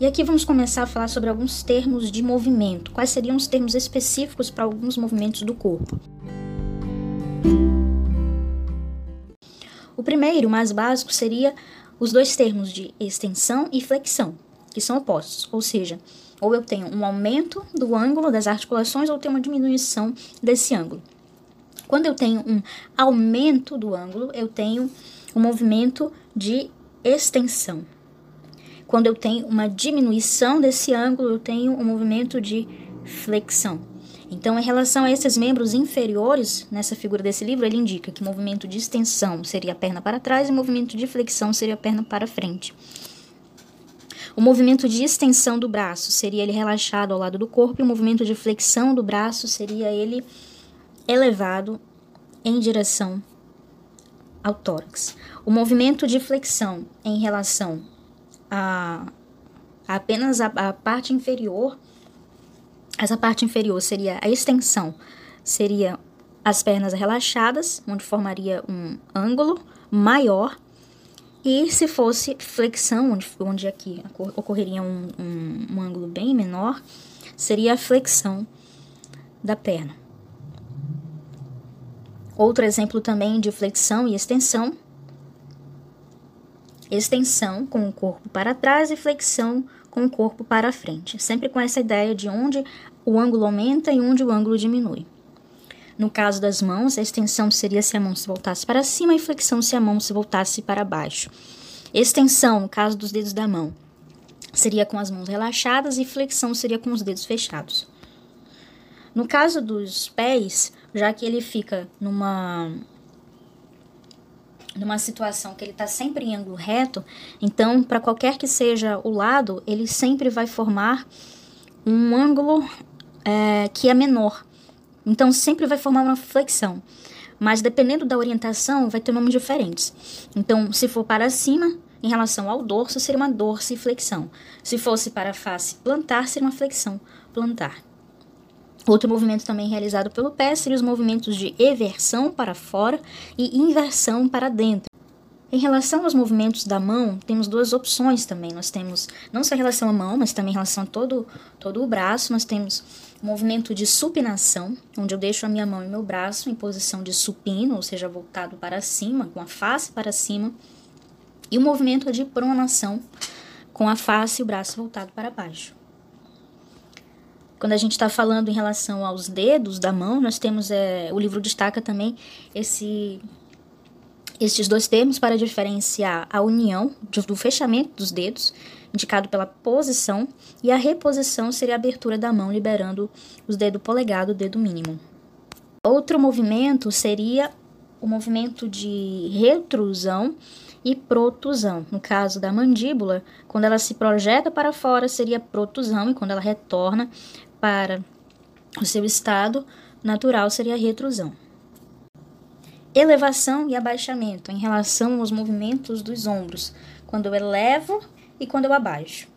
E aqui vamos começar a falar sobre alguns termos de movimento. Quais seriam os termos específicos para alguns movimentos do corpo? O primeiro, mais básico, seria os dois termos de extensão e flexão, que são opostos, ou seja, ou eu tenho um aumento do ângulo das articulações ou tenho uma diminuição desse ângulo. Quando eu tenho um aumento do ângulo, eu tenho um movimento de extensão. Quando eu tenho uma diminuição desse ângulo, eu tenho um movimento de flexão. Então, em relação a esses membros inferiores, nessa figura desse livro, ele indica que movimento de extensão seria a perna para trás e movimento de flexão seria a perna para frente. O movimento de extensão do braço seria ele relaxado ao lado do corpo, e o movimento de flexão do braço seria ele elevado em direção ao tórax. O movimento de flexão em relação a, apenas a, a parte inferior, essa parte inferior seria a extensão, seria as pernas relaxadas, onde formaria um ângulo maior, e se fosse flexão, onde, onde aqui ocorreria um, um, um ângulo bem menor, seria a flexão da perna. Outro exemplo também de flexão e extensão. Extensão com o corpo para trás e flexão com o corpo para frente, sempre com essa ideia de onde o ângulo aumenta e onde o ângulo diminui. No caso das mãos, a extensão seria se a mão se voltasse para cima e flexão se a mão se voltasse para baixo. Extensão, no caso dos dedos da mão, seria com as mãos relaxadas e flexão seria com os dedos fechados. No caso dos pés, já que ele fica numa numa situação que ele está sempre em ângulo reto, então para qualquer que seja o lado, ele sempre vai formar um ângulo é, que é menor. Então sempre vai formar uma flexão. Mas dependendo da orientação, vai ter nomes diferentes. Então, se for para cima, em relação ao dorso, seria uma dorsiflexão. Se fosse para a face plantar, seria uma flexão plantar. Outro movimento também realizado pelo pé seria os movimentos de eversão para fora e inversão para dentro. Em relação aos movimentos da mão, temos duas opções também. Nós temos não só em relação à mão, mas também em relação a todo, todo o braço. Nós temos o movimento de supinação, onde eu deixo a minha mão e meu braço em posição de supino, ou seja, voltado para cima, com a face para cima. E o movimento de pronação, com a face e o braço voltado para baixo. Quando a gente está falando em relação aos dedos da mão, nós temos, é, o livro destaca também esse, estes dois termos para diferenciar a união do fechamento dos dedos, indicado pela posição, e a reposição seria a abertura da mão, liberando os dedos polegado e dedo mínimo. Outro movimento seria o movimento de retrusão e protusão. No caso da mandíbula, quando ela se projeta para fora, seria protusão, e quando ela retorna para o seu estado natural seria a retrusão. Elevação e abaixamento em relação aos movimentos dos ombros, quando eu elevo e quando eu abaixo.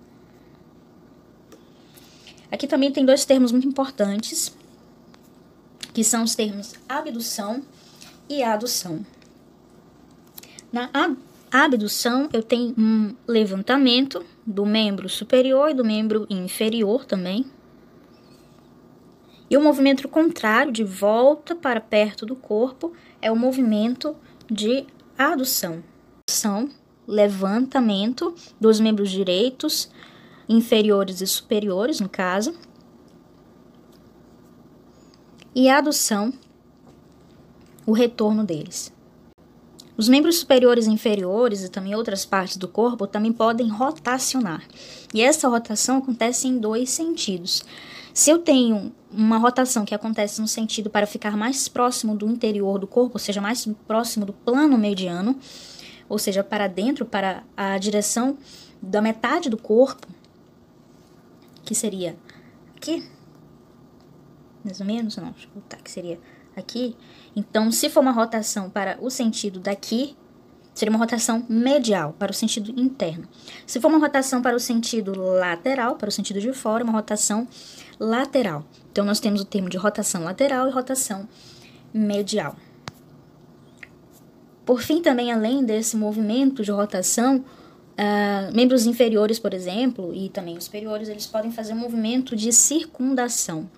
Aqui também tem dois termos muito importantes, que são os termos abdução e adução. Na abdução, eu tenho um levantamento do membro superior e do membro inferior também, e o movimento contrário, de volta para perto do corpo, é o movimento de adução. São levantamento dos membros direitos, inferiores e superiores, no caso. E adução, o retorno deles. Os membros superiores e inferiores e também outras partes do corpo também podem rotacionar. E essa rotação acontece em dois sentidos. Se eu tenho uma rotação que acontece no sentido para ficar mais próximo do interior do corpo, ou seja, mais próximo do plano mediano, ou seja, para dentro, para a direção da metade do corpo, que seria aqui, mais ou menos, não, deixa eu voltar, que seria aqui. Então, se for uma rotação para o sentido daqui, seria uma rotação medial, para o sentido interno. Se for uma rotação para o sentido lateral, para o sentido de fora, uma rotação lateral. Então, nós temos o termo de rotação lateral e rotação medial. Por fim, também além desse movimento de rotação, Uh, membros inferiores, por exemplo, e também os superiores, eles podem fazer um movimento de circundação.